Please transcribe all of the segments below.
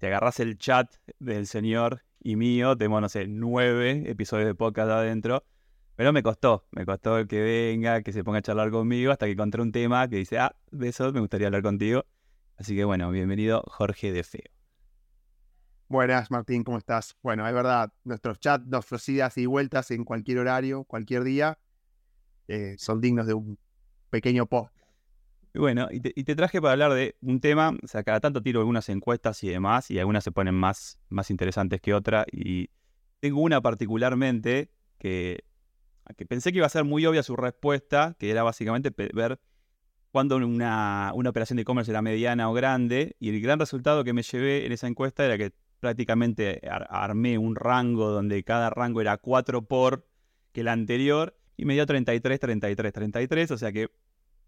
te agarras el chat del señor y mío, tenemos, no sé, nueve episodios de podcast adentro, pero me costó, me costó que venga, que se ponga a charlar conmigo, hasta que encontré un tema que dice, ah, de eso me gustaría hablar contigo. Así que bueno, bienvenido Jorge de Feo. Buenas, Martín, ¿cómo estás? Bueno, es verdad, nuestros chats, nuestras idas y vueltas en cualquier horario, cualquier día, eh, son dignos de un pequeño post y bueno, y te, traje para hablar de un tema, o sea, cada tanto tiro algunas encuestas y demás, y algunas se ponen más, más interesantes que otras, y tengo una particularmente que, que pensé que iba a ser muy obvia su respuesta, que era básicamente ver cuándo una, una operación de e-commerce era mediana o grande, y el gran resultado que me llevé en esa encuesta era que prácticamente armé un rango donde cada rango era 4 por que el anterior, y me dio 33, 33, 33, o sea que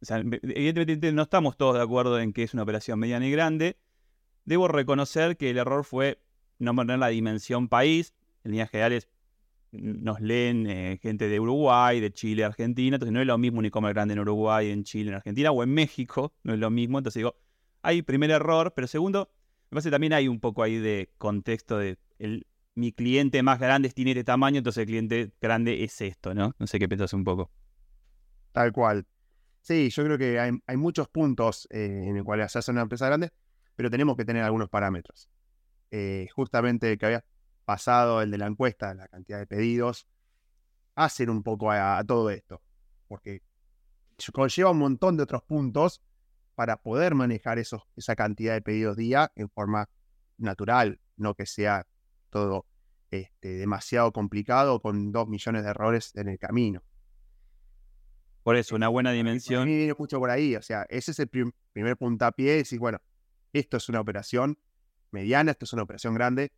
o sea, evidentemente no estamos todos de acuerdo en que es una operación mediana y grande. Debo reconocer que el error fue no poner la dimensión país. En líneas generales nos leen eh, gente de Uruguay, de Chile, Argentina. Entonces no es lo mismo un e-commerce grande en Uruguay, en Chile, en Argentina o en México. No es lo mismo. Entonces digo, hay primer error, pero segundo, me parece que también hay un poco ahí de contexto de mi cliente más grande tiene este tamaño, entonces el cliente grande es esto, ¿no? No sé qué pensás un poco. Tal cual. Sí, yo creo que hay, muchos puntos eh, en el cual se hace una empresa grande, pero tenemos que tener algunos parámetros. Eh, justamente que había pasado el de la encuesta, la cantidad de pedidos, hacen un poco a, todo esto, porque conlleva un montón de otros puntos para poder manejar esos, esa cantidad de pedidos día en forma natural, no que sea todo este, demasiado complicado con dos millones de errores en el camino. Por eso, una buena dimensión. A mí viene mucho por ahí, o sea, ese es el primer puntapié, decir, bueno, esto es una operación mediana, esto es una operación grande,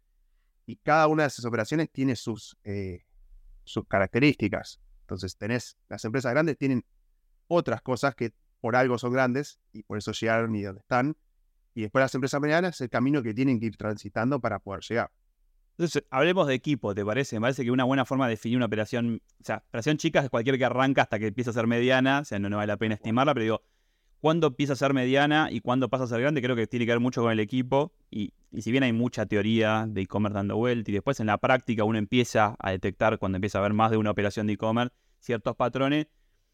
y cada una de esas operaciones tiene sus, eh, sus características. Entonces, tenés, las empresas grandes tienen otras cosas que por algo son grandes y por eso llegaron y donde están. Y después las empresas medianas, el camino que tienen que ir transitando para poder llegar. Entonces, hablemos de equipo, ¿te parece? Me parece que una buena forma de definir una operación, o sea, operación chica es cualquier que arranca hasta que empieza a ser mediana, o sea, no, vale la pena estimarla, pero digo, ¿cuándo empieza a ser mediana y cuándo pasa a ser grande? Creo que tiene que ver mucho con el equipo y, si bien hay mucha teoría de e-commerce dando vuelta y después en la práctica uno empieza a detectar cuando empieza a ver más de una operación de e-commerce ciertos patrones,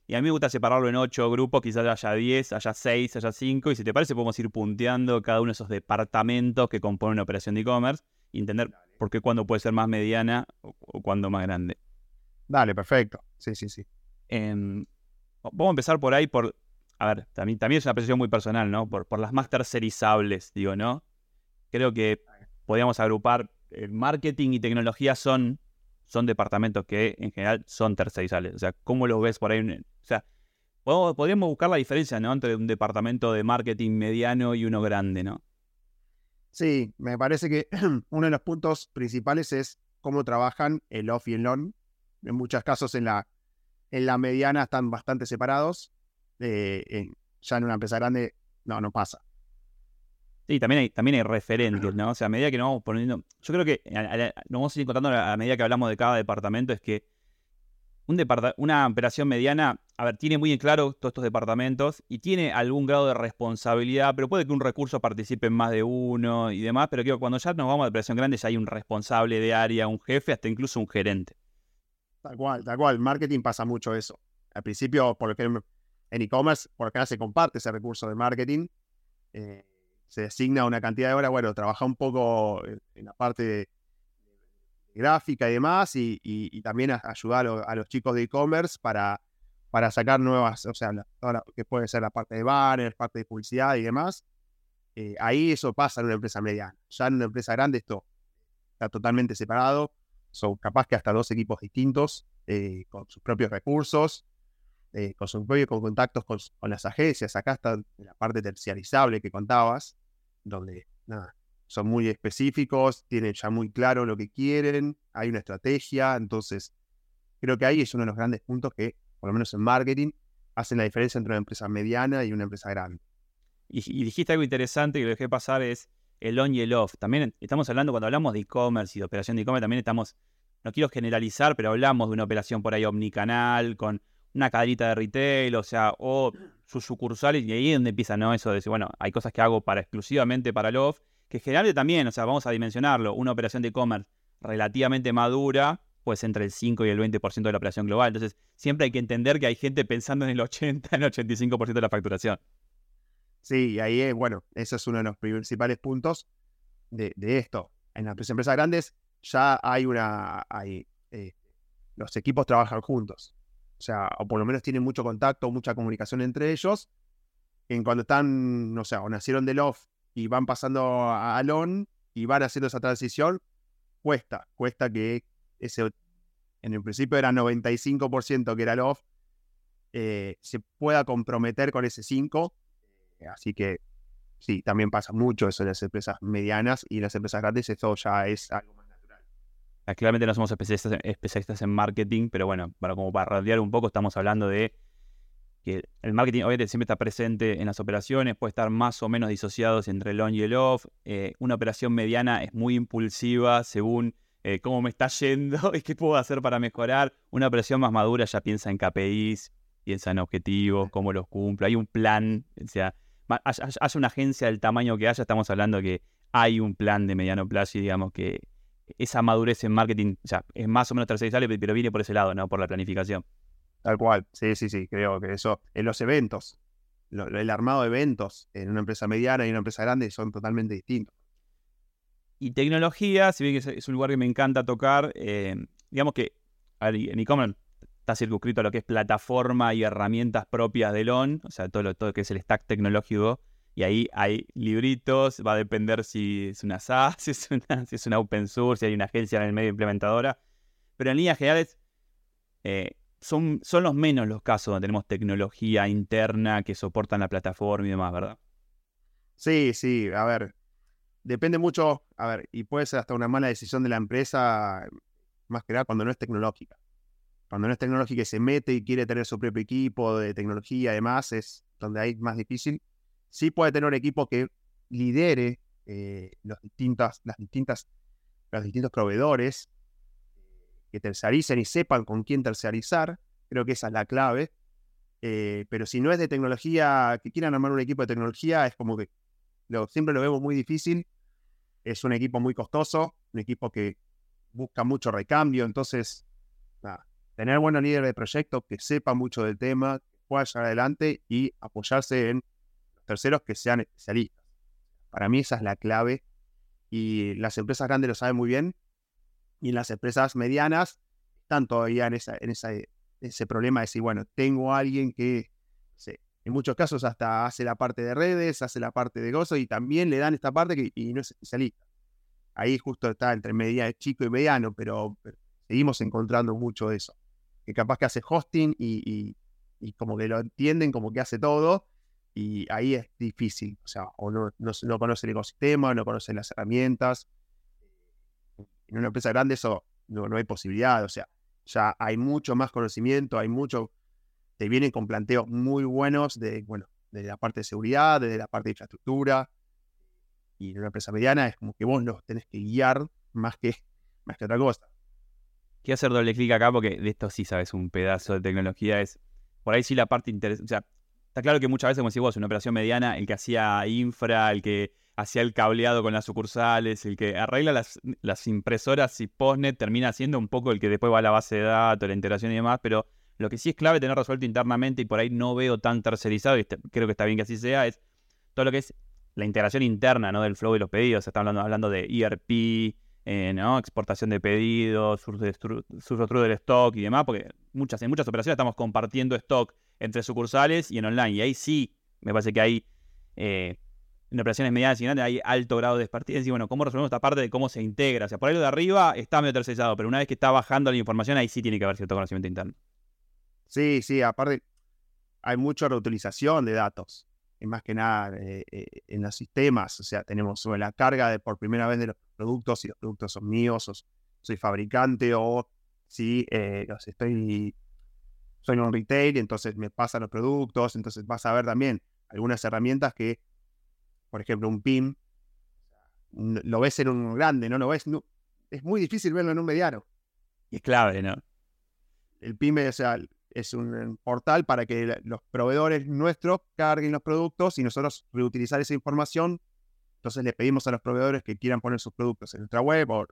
y a mí me gusta separarlo en ocho grupos, quizás haya diez, haya seis, haya cinco, y si te parece podemos ir punteando cada uno de esos departamentos que componen una operación de e-commerce y entender por qué cuándo puede ser más mediana o, cuándo más grande. Dale, perfecto. Sí, sí, sí. Em, vamos a empezar por ahí por, a ver, también, también es una apreciación muy personal, ¿no? Por, por las más tercerizables, digo, ¿no? Creo que podríamos agrupar, el eh, marketing y tecnología son, son departamentos que en general son tercerizables. O sea, ¿cómo lo ves por ahí? O sea, podríamos buscar la diferencia, ¿no? Entre un departamento de marketing mediano y uno grande, ¿no? Sí, me parece que uno de los puntos principales es cómo trabajan el off y el on. En muchos casos en la, en la mediana están bastante separados. Eh, ya en una empresa grande, no, no pasa. Sí, también hay, también hay referentes, ¿no? O sea, a medida que nos vamos poniendo. Yo creo que nos vamos a ir contando a medida que hablamos de cada departamento, es que una operación mediana, a ver, tiene muy en claro todos estos departamentos y tiene algún grado de responsabilidad, pero puede que un recurso participe en más de uno y demás, pero cuando ya nos vamos a operación grande ya hay un responsable de área, un jefe, hasta incluso un gerente. Tal cual, tal cual. Marketing pasa mucho eso. Al principio, por que en e-commerce, por acá se comparte ese recurso de marketing. Eh, se designa una cantidad de horas, bueno, trabaja un poco en la parte de gráfica y demás, y, también ayudar a, los chicos de e-commerce para, para sacar nuevas, o sea, que puede ser la parte de banners, parte de publicidad y demás. Eh, ahí eso pasa en una empresa mediana. Ya en una empresa grande esto está totalmente separado. Son capaz que hasta dos equipos distintos, eh, con sus propios recursos, eh, con sus propios contactos con, las agencias. Acá está la parte terciarizable que contabas, donde nada, son muy específicos, tienen ya muy claro lo que quieren, hay una estrategia, entonces creo que ahí es uno de los grandes puntos que, por lo menos en marketing, hacen la diferencia entre una empresa mediana y una empresa grande. Y, dijiste algo interesante que lo dejé pasar es el on y el off. También estamos hablando, cuando hablamos de e-commerce y de operación de e-commerce, también estamos, no quiero generalizar, pero hablamos de una operación por ahí omnicanal, con una caderita de retail, o sea, o sus sucursales, y ahí es donde empieza, ¿no? Eso de decir, bueno, hay cosas que hago para exclusivamente para el off, que generalmente también, o sea, vamos a dimensionarlo, una operación de e-commerce relativamente madura, pues entre el 5 y el 20% de la operación global. Entonces, siempre hay que entender que hay gente pensando en el 80, en el 85% de la facturación. Sí, y ahí, es, bueno, ese es uno de los principales puntos de, esto. En las empresas grandes ya hay una, hay, eh, los equipos trabajan juntos. O sea, o por lo menos tienen mucho contacto, mucha comunicación entre ellos. En cuando están, no sé, o nacieron del off y van pasando a Alon y van haciendo esa transición, cuesta, cuesta que ese, en el principio era 95% que era el off, eh, se pueda comprometer con ese 5 Así que sí, también pasa mucho eso en las empresas medianas y en las empresas grandes eso ya es algo más natural. Claramente no somos especialistas, en marketing, pero bueno, para, como para radiar un poco estamos hablando de que el marketing obviamente siempre está presente en las operaciones, puede estar más o menos disociados entre el on y el off. Eh, una operación mediana es muy impulsiva según eh, cómo me está yendo y qué puedo hacer para mejorar. Una operación más madura ya piensa en KPIs, piensa en objetivos, cómo los cumple, hay un plan, o sea, hace una agencia del tamaño que haya, estamos hablando que hay un plan de mediano plazo y digamos que esa madurez en marketing ya es más o menos tercerizable, pero viene por ese lado, ¿no? Por la planificación. Tal cual, sí, sí, sí, creo que eso, en los eventos, el armado de eventos en una empresa mediana y una empresa grande son totalmente distintos. Y tecnología, si bien es, un lugar que me encanta tocar, eh, digamos que en e-commerce está circunscrito a lo que es plataforma y herramientas propias de LON, o sea, todo lo todo que es el stack tecnológico. Y ahí hay libritos, va a depender si es una SaaS, si es una, si es una open source, si hay una agencia en el medio implementadora. Pero en líneas generales, eh, son, son los menos los casos donde tenemos tecnología interna que soportan la plataforma y demás, ¿verdad? Sí, sí, a ver, depende mucho, a ver, y puede ser hasta una mala decisión de la empresa, más que nada cuando no es tecnológica cuando no es tecnológica y se mete y quiere tener su propio equipo de tecnología, además, es donde hay más difícil. Sí puede tener un equipo que lidere eh, los, las distintas, los distintos proveedores, que terciaricen y sepan con quién terciarizar. Creo que esa es la clave. Eh, pero si no es de tecnología, que quieran armar un equipo de tecnología, es como que lo, siempre lo vemos muy difícil. Es un equipo muy costoso, un equipo que busca mucho recambio, entonces, tener buenos líderes de proyecto que sepan mucho del tema, que puedan llegar adelante y apoyarse en los terceros que sean especialistas. Para mí esa es la clave y las empresas grandes lo saben muy bien y las empresas medianas están todavía en, esa, en esa, ese problema de decir, bueno, tengo a alguien que en muchos casos hasta hace la parte de redes, hace la parte de gozo y también le dan esta parte que, y no es especialista. Ahí justo está entre media, chico y mediano, pero seguimos encontrando mucho de eso que capaz que hace hosting y, como que lo entienden, como que hace todo, y ahí es difícil, o sea, o no, no, conoce el ecosistema, no conoce las herramientas. En una empresa grande eso no, no hay posibilidad, o sea, ya hay mucho más conocimiento, hay mucho, te vienen con planteos muy buenos de, bueno, de la parte de seguridad, de la parte de infraestructura, y en una empresa mediana es como que vos los tenés que guiar más que, más que otra cosa. Quiero hacer doble clic acá porque de esto sí sabes un pedazo de tecnología. Es por ahí sí la parte interesante. O sea, está claro que muchas veces, como decís vos, una operación mediana, el que hacía infra, el que hacía el cableado con las sucursales, el que arregla las, las impresoras y postnet, termina siendo un poco el que después va a la base de datos, la integración y demás, pero lo que sí es clave tener resuelto internamente y por ahí no veo tan tercerizado, y este, creo que está bien que así sea, es todo lo que es la integración interna ¿no? del flow de los pedidos. Está hablando, hablando de ERP, eh, exportación de pedidos, uso del stock y demás, porque muchas, en muchas operaciones estamos compartiendo stock entre sucursales y en online. Y ahí sí, me parece que hay, en operaciones medianas y grandes, hay alto grado de expertise. Y bueno, ¿cómo resolvemos esta parte de cómo se integra? O sea, por ahí lo de arriba está medio tercerizado, pero una vez que está bajando la información, ahí sí tiene que haber cierto conocimiento interno. Sí, sí, aparte hay mucha reutilización de datos. es más que nada eh, eh, en los sistemas, o sea, tenemos sobre la carga de por primera vez de los productos, si los productos son míos, o soy fabricante, o si eh, estoy, soy un retail, entonces me pasan los productos, entonces vas a ver también algunas herramientas que, por ejemplo, un PIM, lo ves en un grande, no lo ves, es muy difícil verlo en un mediano. Y es clave, ¿no? El PIM, o sea, es un portal para que los proveedores nuestros carguen los productos y nosotros reutilizar esa información. Entonces le pedimos a los proveedores que quieran poner sus productos en nuestra web o en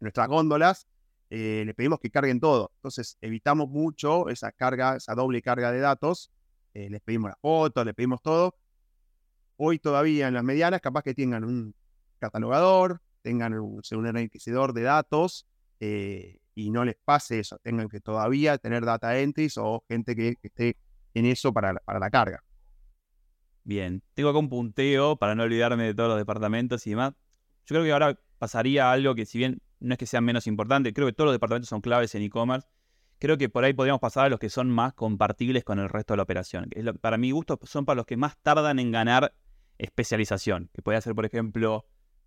nuestras góndolas, eh, le pedimos que carguen todo. Entonces evitamos mucho esa carga, esa doble carga de datos. Eh, les pedimos las fotos, les pedimos todo. Hoy todavía en las medianas capaz que tengan un catalogador, tengan un, un enriquecedor de datos. Eh, y no les pase eso, tengan que todavía tener data entries o gente que, esté en eso para, para la carga. Bien, tengo acá un punteo para no olvidarme de todos los departamentos y demás. Yo creo que ahora pasaría algo que si bien no es que sea menos importante, creo que todos los departamentos son claves en e-commerce. Creo que por ahí podríamos pasar a los que son más compartibles con el resto de la operación. para mi gusto son para los que más tardan en ganar especialización. Que puede ser, por ejemplo,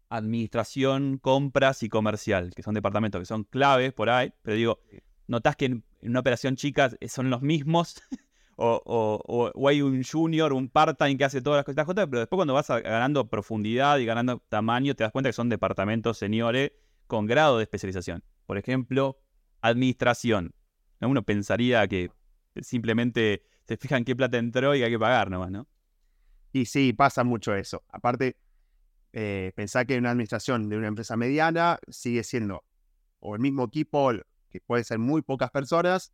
administración, compras y comercial, que son departamentos que son claves por ahí, pero digo, notas que en, una operación chica son los mismos, o, hay un junior, un part-time que hace todas las cosas pero después cuando vas ganando profundidad y ganando tamaño, te das cuenta que son departamentos seniores con grado de especialización. Por ejemplo, administración. Uno pensaría que simplemente se fijan qué plata entró y hay que pagar nomás, ¿no? Y sí, pasa mucho eso. Aparte, eh, pensar que una administración de una empresa mediana sigue siendo o el mismo equipo, que puede ser muy pocas personas,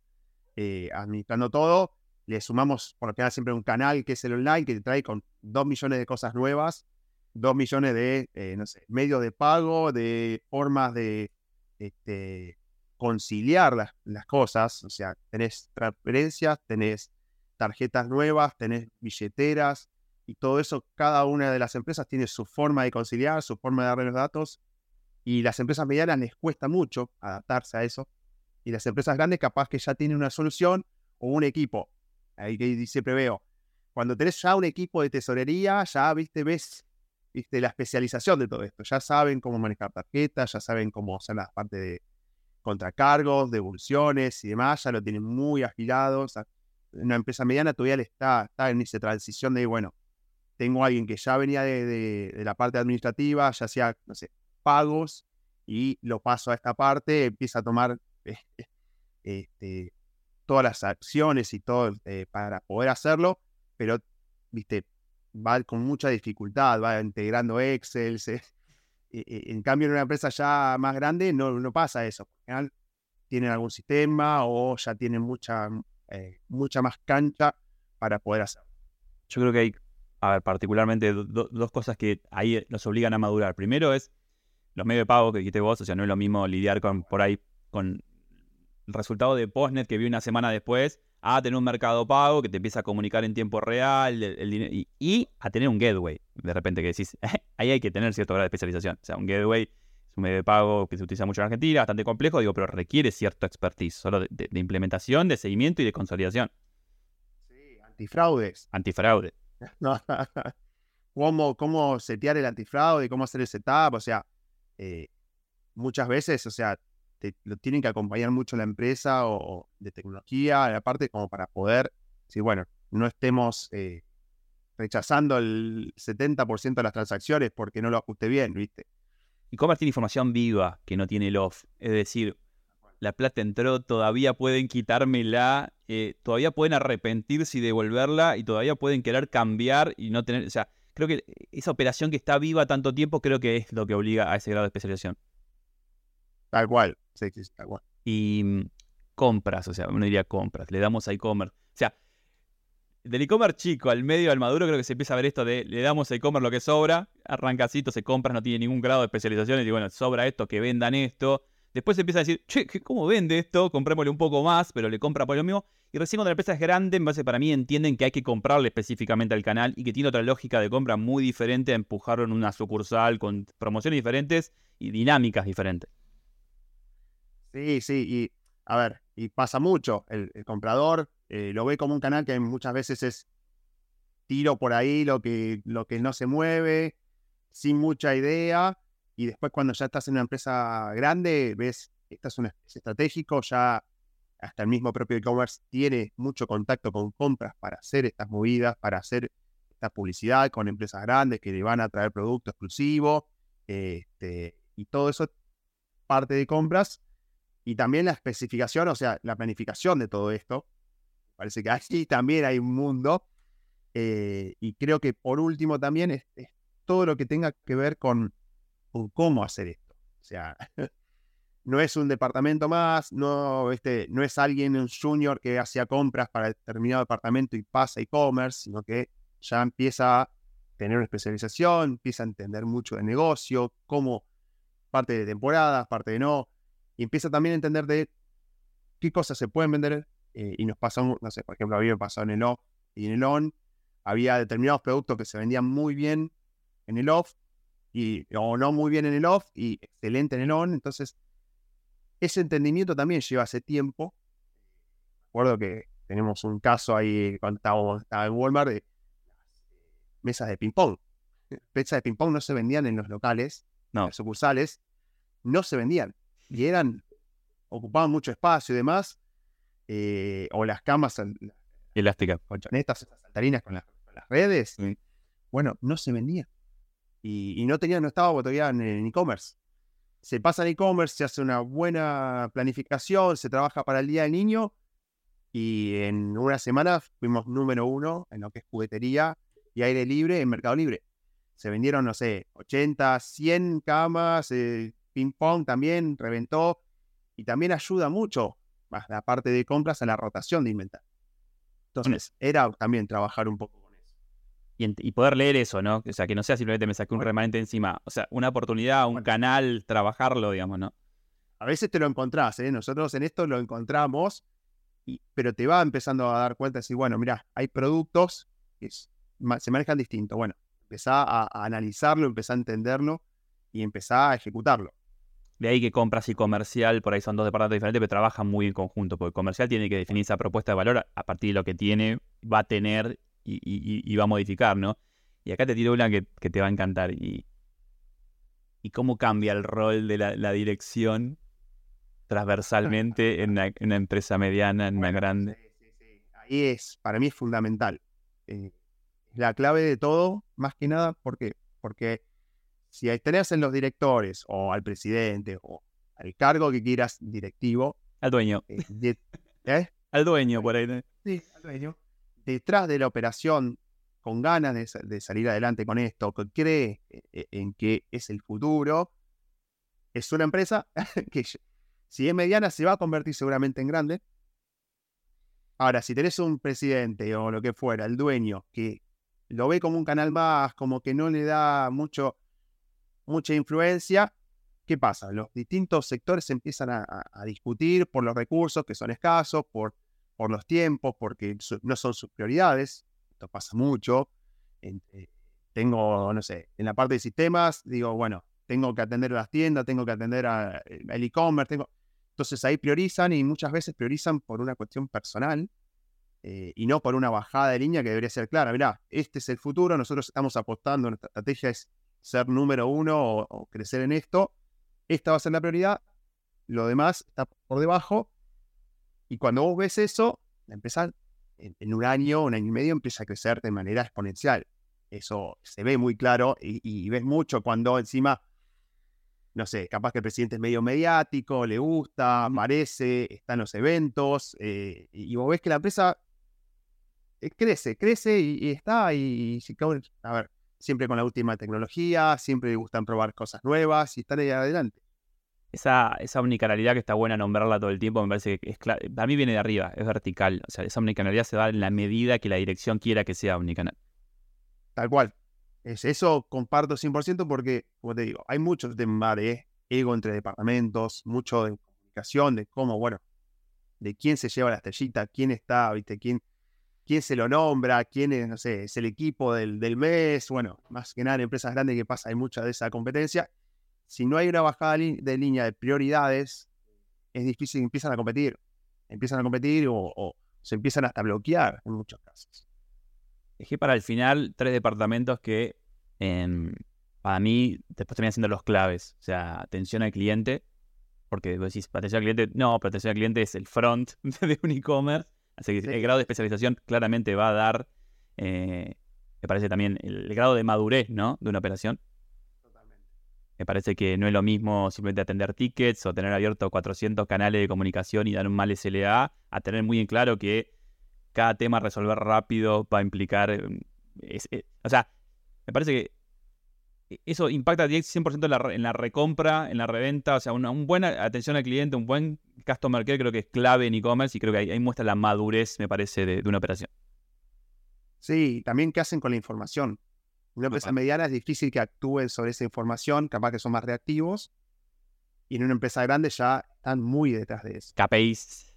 eh, administrando todo. Le sumamos, por lo general, siempre un canal que es el online, que te trae con dos millones de cosas nuevas, dos millones de, eh, no sé, medios de pago, de formas de este, conciliar las, las cosas. O sea, tenés transferencias, tenés tarjetas nuevas, tenés billeteras, y todo eso, cada una de las empresas tiene su forma de conciliar, su forma de darle los datos, y las empresas medianas les cuesta mucho adaptarse a eso, y las empresas grandes capaz que ya tienen una solución o un equipo. Ahí que siempre veo, cuando tenés ya un equipo de tesorería, ya viste, ves viste, la especialización de todo esto, ya saben cómo manejar tarjetas, ya saben cómo hacer la parte de contracargos, devoluciones y demás, ya lo tienen muy afilado. una empresa mediana todavía le está, está en esa transición de, bueno, tengo a alguien que ya venía de, la parte administrativa, ya hacía, no sé, pagos, y lo paso a esta parte, empieza a tomar este, este, todas las acciones y todo eh, para poder hacerlo, pero, viste, va con mucha dificultad, va integrando Excel. en cambio, en una empresa ya más grande no, no pasa eso. tienen algún sistema o ya tienen mucha, eh, mucha más cancha para poder hacerlo. Yo creo que hay a ver, particularmente dos cosas que ahí nos obligan a madurar. Primero es los medios de pago que dijiste vos, o sea, no es lo mismo lidiar con por ahí con el resultado de Postnet que vi una semana después a tener un mercado pago que te empieza a comunicar en tiempo real el, y, a tener un gateway. De repente que decís, ahí hay que tener cierto grado de especialización. O sea, un gateway es un medio de pago que se utiliza mucho en Argentina, bastante complejo, digo, pero requiere cierto expertise, solo de, de implementación, de seguimiento y de consolidación. Sí, antifraudes. Antifraude. cómo, cómo setear el antifraude, cómo hacer el setup, o sea, eh, muchas veces, o sea, lo tienen que acompañar mucho la empresa o, de tecnología, aparte como para poder, si bueno, no estemos eh, rechazando el 70% de las transacciones porque no lo ajuste bien, ¿viste? Y cómo tiene información viva que no tiene el off, es decir, la plata entró, todavía pueden quitármela, eh, todavía pueden arrepentirse y devolverla y todavía pueden querer cambiar y no tener, o sea, creo que esa operación que está viva tanto tiempo creo que es lo que obliga a ese grado de especialización. Tal cual, sí, sí, tal cual. Y mm, compras, o sea, uno diría compras, le damos a e-commerce. O sea, del e-commerce chico al medio al maduro creo que se empieza a ver esto de le damos a e-commerce lo que sobra, arrancacito, se compras, no tiene ningún grado de especialización y digo, bueno, sobra esto, que vendan esto, Después empieza a decir, che, ¿cómo vende esto? Comprémosle un poco más, pero le compra por lo mismo. Y recién cuando la empresa es grande, en base para mí entienden que hay que comprarle específicamente al canal y que tiene otra lógica de compra muy diferente a empujarlo en una sucursal con promociones diferentes y dinámicas diferentes. Sí, sí, y a ver, y pasa mucho. El, comprador eh, lo ve como un canal que muchas veces es tiro por ahí lo que, lo que no se mueve, sin mucha idea, y después cuando ya estás en una empresa grande, ves, esta es, es estratégico, ya hasta el mismo propio e-commerce tiene mucho contacto con compras para hacer estas movidas, para hacer esta publicidad con empresas grandes que le van a traer producto exclusivo, este, y todo eso parte de compras, y también la especificación, o sea, la planificación de todo esto. Parece que aquí también hay un mundo. Eh, y creo que por último también es, todo lo que tenga que ver con, con cómo hacer esto. O sea, no es un departamento más, no, este, no es alguien, un junior que hacía compras para determinado departamento y pasa e-commerce, sino que ya empieza a tener una especialización, empieza a entender mucho de negocio, cómo parte de temporadas, parte de no, y empieza también a entender de qué cosas se pueden vender. Eh, y nos pasó, no sé, por ejemplo, a mí me pasó en el off y en el on, había determinados productos que se vendían muy bien en el off y, o no muy bien en el off y excelente en el on. Entonces, ese entendimiento también lleva hace tiempo. Recuerdo que tenemos un caso ahí cuando estábamos, estaba en Walmart de mesas de ping-pong. Mesas de ping-pong no se vendían en los locales, no. en las sucursales, no se vendían. Y eran, ocupaban mucho espacio y demás. Eh, o las camas elásticas, esas saltarinas con, las redes. Bueno, no se vendían. Y, no tenía, no estaba todavía en e-commerce se pasa en e-commerce, se hace una buena planificación, se trabaja para el Día del Niño y en una semana fuimos número uno en lo que es juguetería y aire libre en Mercado Libre. Se vendieron, no sé, 80, 100 camas, eh, ping pong también reventó y también ayuda mucho más la parte de compras a la rotación de inventario. Entonces, era también trabajar un poco y, poder leer eso, ¿no? O sea, que no sea simplemente me saqué un remanente encima. O sea, una oportunidad, un canal, trabajarlo, digamos, ¿no? A veces te lo encontrás, ¿eh? Nosotros en esto lo encontramos, y, pero te va empezando a dar cuenta de decir, bueno, mira, hay productos que se manejan distinto. Bueno, empezá a, analizarlo, empezá a entenderlo y empezá a ejecutarlo. De ahí que compras y comercial, por ahí son dos departamentos diferentes, pero trabajan muy en conjunto, porque comercial tiene que definir esa propuesta de valor a partir de lo que tiene, va a tener y, va a modificar, ¿no? Y acá te tiro una que, te va a encantar. Y, y cómo cambia el rol de la, dirección transversalmente en una, empresa mediana, en una grande. Sí, sí, sí. Ahí es, para mí es fundamental. Eh, la clave de todo, más que nada, ¿por qué? Porque si tenés en los directores o al presidente o al cargo que quieras directivo. Al dueño. Eh, ¿eh? Al dueño, por ahí. Sí, al dueño detrás de la operación con ganas de, salir adelante con esto, que cree eh, eh, en que es el futuro, es una empresa que si es mediana se va a convertir seguramente en grande. Ahora, si tenés un presidente o lo que fuera, el dueño, que lo ve como un canal más, como que no le da mucho, mucha influencia, ¿qué pasa? Los distintos sectores empiezan a discutir por los recursos que son escasos, por por los tiempos, porque no son sus prioridades. Esto pasa mucho. Eh, tengo, no sé, en la parte de sistemas, digo, bueno, tengo que atender a las tiendas, tengo que atender al e-commerce, tengo... Entonces ahí priorizan y muchas veces priorizan por una cuestión personal eh, y no por una bajada de línea que debería ser clara. Mirá, este es el futuro, nosotros estamos apostando, nuestra estrategia es ser número uno o, o crecer en esto. Esta va a ser la prioridad, lo demás está por debajo y cuando vos ves eso, empezar en, un año, un año y medio, empieza a crecer de manera exponencial. Eso se ve muy claro y, ves mucho cuando encima, no sé, capaz que el presidente es medio mediático, le gusta, aparece, está en los eventos, eh, y vos ves que la empresa eh, crece, crece y, está, y, a ver, siempre con la última tecnología, siempre le gustan probar cosas nuevas y estar ahí adelante esa, esa omnicanalidad que está buena nombrarla todo el tiempo, me parece que es a mí viene de arriba, es vertical. O sea, esa omnicanalidad se da en la medida que la dirección quiera que sea omnicanal. Tal cual. Es, eso comparto 100% porque, como te digo, hay muchos temas de ego entre departamentos, mucho de comunicación, de cómo, bueno, de quién se lleva la estrellita, quién está, viste, quién, quién se lo nombra, quién es, no sé, es el equipo del, del mes, bueno, más que nada en empresas grandes que pasa, hay mucha de esa competencia si no hay una bajada de línea de prioridades, es difícil que empiezan a competir. Empiezan a competir o, se empiezan hasta a bloquear en muchos casos. dejé para el final tres departamentos que em, para mí después terminan siendo los claves. O sea, atención al cliente, porque vos decís, atención al cliente, no, pero atención al cliente es el front de un e-commerce. Así que el grado de especialización claramente va a dar, eh, me parece también, el, grado de madurez, ¿no? De una operación. Me parece que no es lo mismo simplemente atender tickets o tener abierto 400 canales de comunicación y dar un mal SLA, a tener muy en claro que cada tema resolver rápido va a implicar... Em, eh, o sea, me parece que e, eso impacta 100% en la, recompra, en la reventa, o sea, una, buena atención al cliente, un buen customer care creo que es clave en e-commerce y creo que ahí, muestra la madurez, me parece, de, una operación. Sí, también qué hacen con la información. Una empresa mediana es difícil que actúen sobre esa información, capaz que son más reactivos, y en una empresa grande ya están muy detrás de eso. KPIs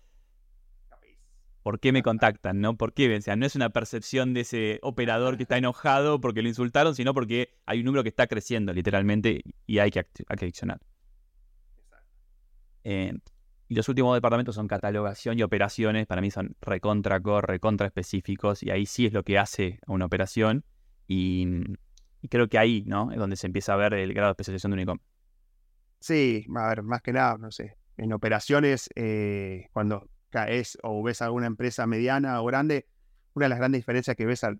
¿Por qué me contactan? ¿No? ¿Por qué? O sea, no es una percepción de ese operador que está enojado porque lo insultaron, sino porque hay un número que está creciendo literalmente y hay que, accionar. Eh, y los últimos departamentos son catalogación y operaciones. Para mí son recontra core, recontra específicos. Y ahí sí es lo que hace a una operación. Y, creo que ahí, ¿no? Es donde se empieza a ver el grado de especialización de un e-commerce. Sí, a ver, más que nada, no sé. En operaciones, eh, cuando es o ves alguna empresa mediana o grande, una de las grandes diferencias que ves al,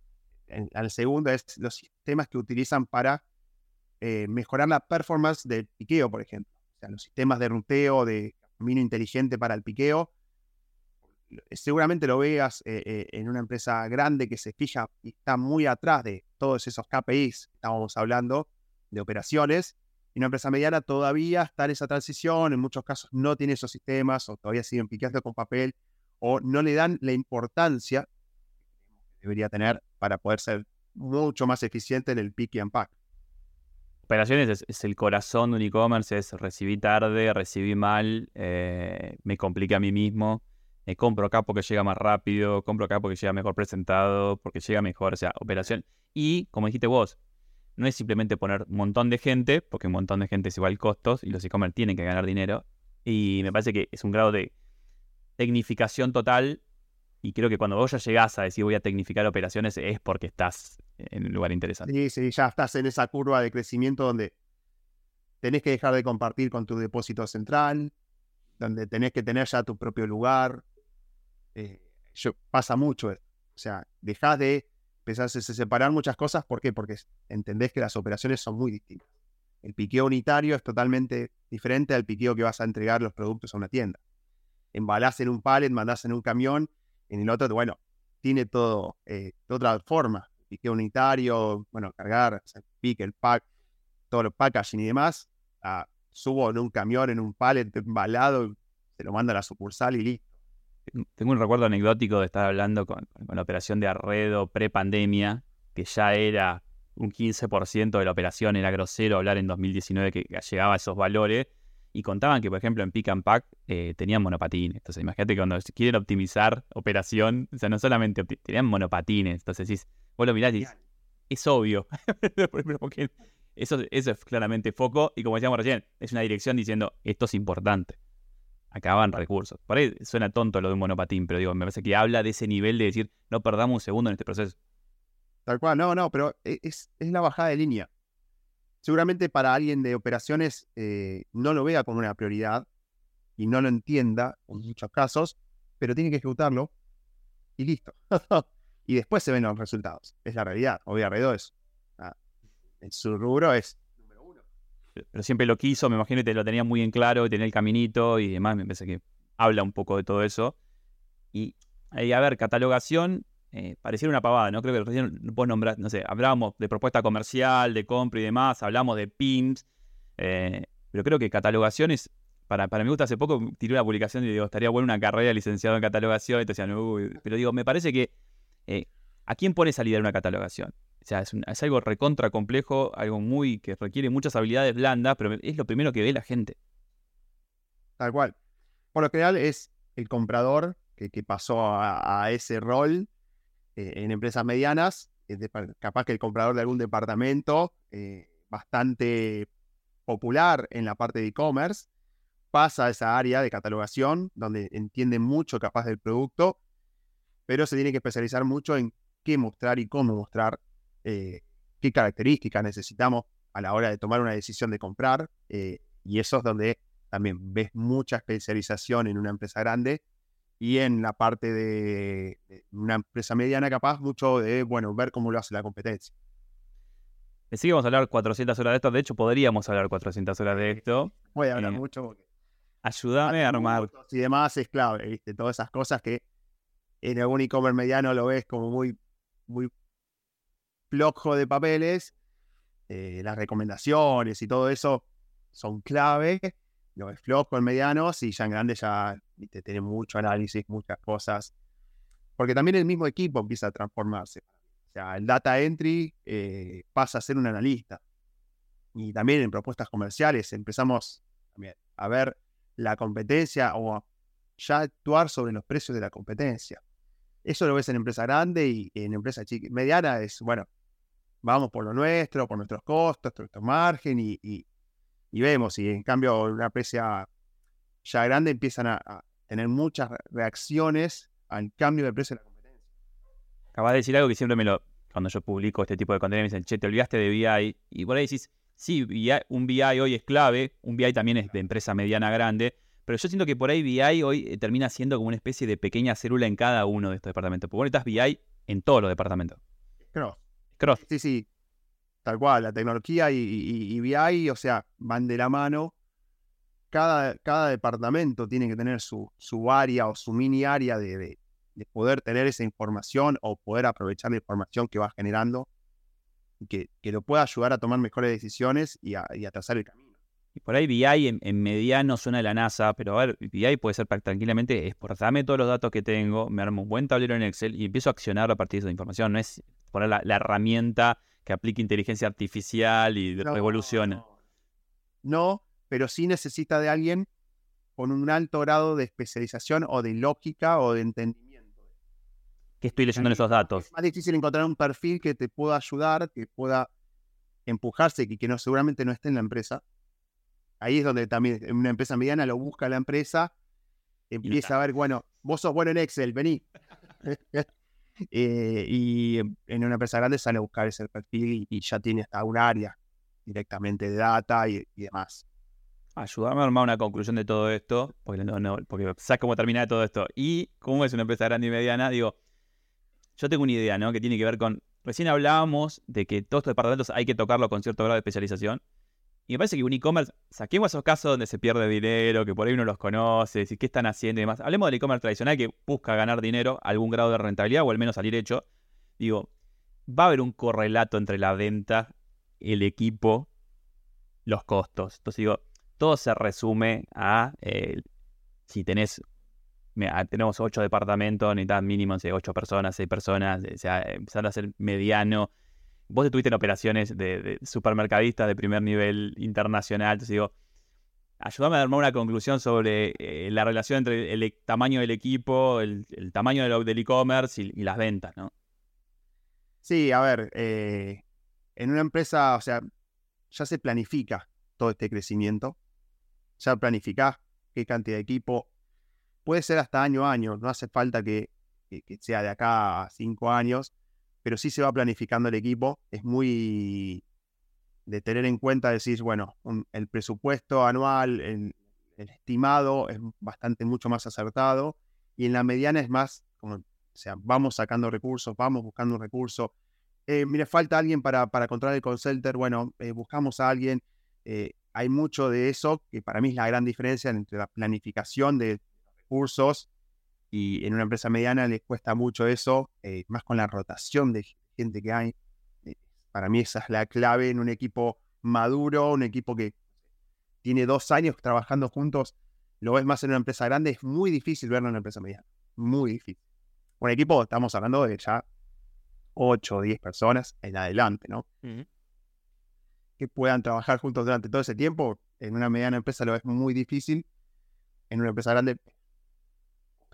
segundo es los sistemas que utilizan para eh, mejorar la performance del piqueo, por ejemplo. O sea, los sistemas de ruteo, de camino inteligente para el piqueo. Seguramente lo veas eh, eh, en una empresa grande que se fija y está muy atrás de todos esos KPIs que estábamos hablando de operaciones y una empresa mediana todavía está en esa transición, en muchos casos no tiene esos sistemas o todavía siguen piqueando con papel o no le dan la importancia que debería tener para poder ser mucho más eficiente en el pick and pack. Operaciones es, el corazón de un e-commerce, es recibí tarde, recibí mal, eh, me compliqué a mí mismo, me compro acá porque llega más rápido, compro acá porque llega mejor presentado, porque llega mejor, o sea, operación. Y como dijiste vos, no es simplemente poner un montón de gente, porque un montón de gente es igual costos y los e-commerce tienen que ganar dinero. Y me parece que es un grado de tecnificación total. Y creo que cuando vos ya llegás a decir voy a tecnificar operaciones es porque estás en un lugar interesante. Sí, sí, ya estás en esa curva de crecimiento donde tenés que dejar de compartir con tu depósito central, donde tenés que tener ya tu propio lugar. Eh, pasa mucho. O sea, dejás de empezás a separar muchas cosas. ¿Por qué? Porque entendés que las operaciones son muy distintas. El piqueo unitario es totalmente diferente al piqueo que vas a entregar los productos a una tienda. Embalás en un pallet, mandás en un camión, en el otro, bueno, tiene todo eh, de otra forma. piqueo unitario, bueno, cargar, el pique, el pack, todo el packaging y demás. subo en un camión, en un pallet embalado, se lo manda a la sucursal y listo tengo un recuerdo anecdótico de estar hablando con, la operación de Arredo pre-pandemia, que ya era un 15% de la operación, era grosero hablar en 2019 que llegaba a esos valores, y contaban que, por ejemplo, en Pick and Pack eh, tenían monopatines. Entonces, imagínate que cuando quieren optimizar operación, o sea, no solamente tenían monopatines, entonces decís, vos lo mirás y es obvio, eso, eso es claramente foco, y como decíamos recién, es una dirección diciendo, esto es importante acaban recursos. Por ahí suena tonto lo de un monopatín, pero digo, me parece que habla de ese nivel de decir, no perdamos un segundo en este proceso. Tal cual, no, no, pero e, es, es la bajada de línea. Seguramente para alguien de operaciones eh, no lo vea como una prioridad y no lo entienda en muchos casos, pero tiene que ejecutarlo y listo. y después se ven los resultados. Es la realidad. Obvio, es. Ah, en su rubro es pero siempre lo quiso, me imagino que lo tenía muy en claro, tenía el caminito y demás, me parece que habla un poco de todo eso. Y, ahí a ver, catalogación, eh, pareciera una pavada, ¿no? Creo que recién vos nombrás, no sé, hablábamos de propuesta comercial, de compra y demás, hablamos de PIMS, eh, pero creo que catalogación es, para, para mí gusta, hace poco tiré una publicación y digo, estaría buena una carrera licenciado en catalogación, y te decían, Uy. pero digo, me parece que, eh, ¿a quién pone a liderar una catalogación? O sea, es, algo recontra complejo, algo muy que requiere muchas habilidades blandas, pero es lo primero que ve la gente. Tal cual. Por lo general es el comprador que, pasó a, ese rol eh, en empresas medianas, capaz que el comprador de algún departamento eh, bastante popular en la parte de e-commerce, pasa a esa área de catalogación donde entiende mucho capaz del producto, pero se tiene que especializar mucho en qué mostrar y cómo mostrar, eh, qué características necesitamos a la hora de tomar una decisión de comprar. eh, y eso es donde también ves mucha especialización en una empresa grande y en la parte de, una empresa mediana capaz, mucho de, bueno, ver cómo lo hace la competencia. Que íbamos a hablar 400 horas de esto. De hecho, podríamos hablar 400 horas de esto. Puede hablar Eh, mucho porque Ayúdame a armar. y demás es clave, ¿viste? Todas esas cosas que en algún e-commerce mediano lo ves como muy, muy flojo de papeles. eh, las recomendaciones y todo eso son clave. Lo ves flojo en medianos y ya en grandes ya ¿viste? tiene mucho análisis, muchas cosas. Porque también el mismo equipo empieza a transformarse. O sea, el data entry eh, pasa a ser un analista. Y también en propuestas comerciales empezamos también a ver la competencia o ya actuar sobre los precios de la competencia. Eso lo ves en empresa grande y en empresa chica, mediana es, bueno, vamos por lo nuestro, por nuestros costos, nuestro margen y, y- vemos. Y en cambio, una empresa ya grande empiezan a, tener muchas re- reacciones al cambio de precio de la competencia. Acabas de decir algo que siempre me lo. Cuando yo publico este tipo de contenido, me dicen, che, te olvidaste de BI. Y por ahí decís, sí, BI un BI hoy es clave, un BI también es de empresa mediana grande. Pero yo siento que por ahí BI hoy eh, termina siendo como una especie de pequeña célula en cada uno de estos departamentos. Porque vos necesitas BI en todos los departamentos. Cross. Cross. Sí, sí, tal cual, la tecnología y, y- y BI, o sea, van de la mano. Cada, cada departamento tiene que tener su, su área o su mini área de, de- de poder tener esa información o poder aprovechar la información que va generando que, que lo pueda ayudar a tomar mejores decisiones y a, y a trazar el camino. Y por ahí BI en, en mediano suena de la NASA, pero a ver, BI puede ser tranquilamente exportarme todos los datos que tengo, me armo un buen tablero en Excel y empiezo a accionar a partir de esa información. No es poner la, la herramienta que aplique inteligencia artificial y No, revoluciona. No, no, pero sí necesita de alguien con un alto grado de especialización o de lógica o de entendimiento. ¿Qué estoy leyendo en esos datos? Es más difícil encontrar un perfil que te pueda ayudar, que pueda empujarse, que, que no, seguramente no esté en la empresa. Ahí es donde también en una empresa mediana lo busca la empresa, empieza a ver, bueno, vos sos bueno en Excel, vení. Eh, y en una empresa grande sale a buscar ese perfil y, y ya tiene hasta un área directamente de data y, y demás. Ayúdame a armar una conclusión de todo esto, porque no, no, porque sabes cómo termina todo esto. Y cómo es una empresa grande y mediana, digo, yo tengo una idea, ¿no? Que tiene que ver con. Recién hablábamos de que todos estos departamentos hay que tocarlo con cierto grado de especialización. Y me parece que un e-commerce, saquemos esos casos donde se pierde dinero, que por ahí uno los conoce, y qué están haciendo y demás. Hablemos del e-commerce tradicional que busca ganar dinero, algún grado de rentabilidad o al menos salir hecho. Digo, va a haber un correlato entre la venta, el equipo, los costos. Entonces digo, todo se resume a eh, si tenés, tenemos ocho departamentos, necesitas mínimo ocho personas, seis personas, o sea, empezar a ser mediano. Vos estuviste en operaciones de, de supermercadistas de primer nivel internacional, entonces digo, ayúdame a armar una conclusión sobre eh, la relación entre el e- tamaño del equipo, el, tamaño del e-commerce y, las ventas, ¿no? Sí, a ver, eh, en una empresa, o sea, ya se planifica todo este crecimiento, ya planificás qué cantidad de equipo, puede ser hasta año a año, no hace falta que sea de acá a cinco años, pero sí se va planificando el equipo, es muy de tener en cuenta, decir, bueno, el presupuesto anual, estimado es bastante mucho más acertado, y en la mediana es más como o sea, vamos sacando recursos, vamos buscando un recurso. Eh, falta alguien para, para controlar el call. Bueno, eh, buscamos a alguien. Eh, hay mucho de eso que para mí es la gran diferencia entre la planificación de recursos y en una empresa mediana les cuesta mucho eso, eh, más con la rotación de gente que hay. Eh, para mí esa es la clave en un equipo maduro, un equipo que tiene dos años trabajando juntos. Lo ves más en una empresa grande, es muy difícil verlo en una empresa mediana. Muy difícil un equipo, estamos hablando de ya 8 o 10 personas en adelante, ¿no? Que puedan trabajar juntos durante todo ese tiempo, en una mediana empresa lo es muy difícil, en una empresa grande,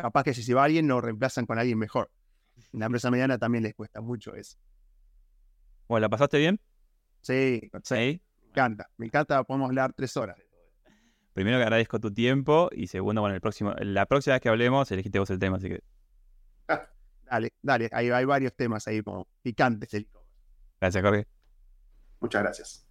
capaz que si se va alguien, lo reemplazan con alguien mejor. En la empresa mediana también les cuesta mucho eso. Bueno, ¿la pasaste bien? Sí, Sí. me encanta, me encanta, podemos hablar tres horas. Primero que agradezco tu tiempo y segundo, bueno, el próximo, la próxima vez que hablemos elegiste vos el tema, así que Dale, dale, hay, hay varios temas ahí como picantes. Gracias, Jorge. Muchas gracias.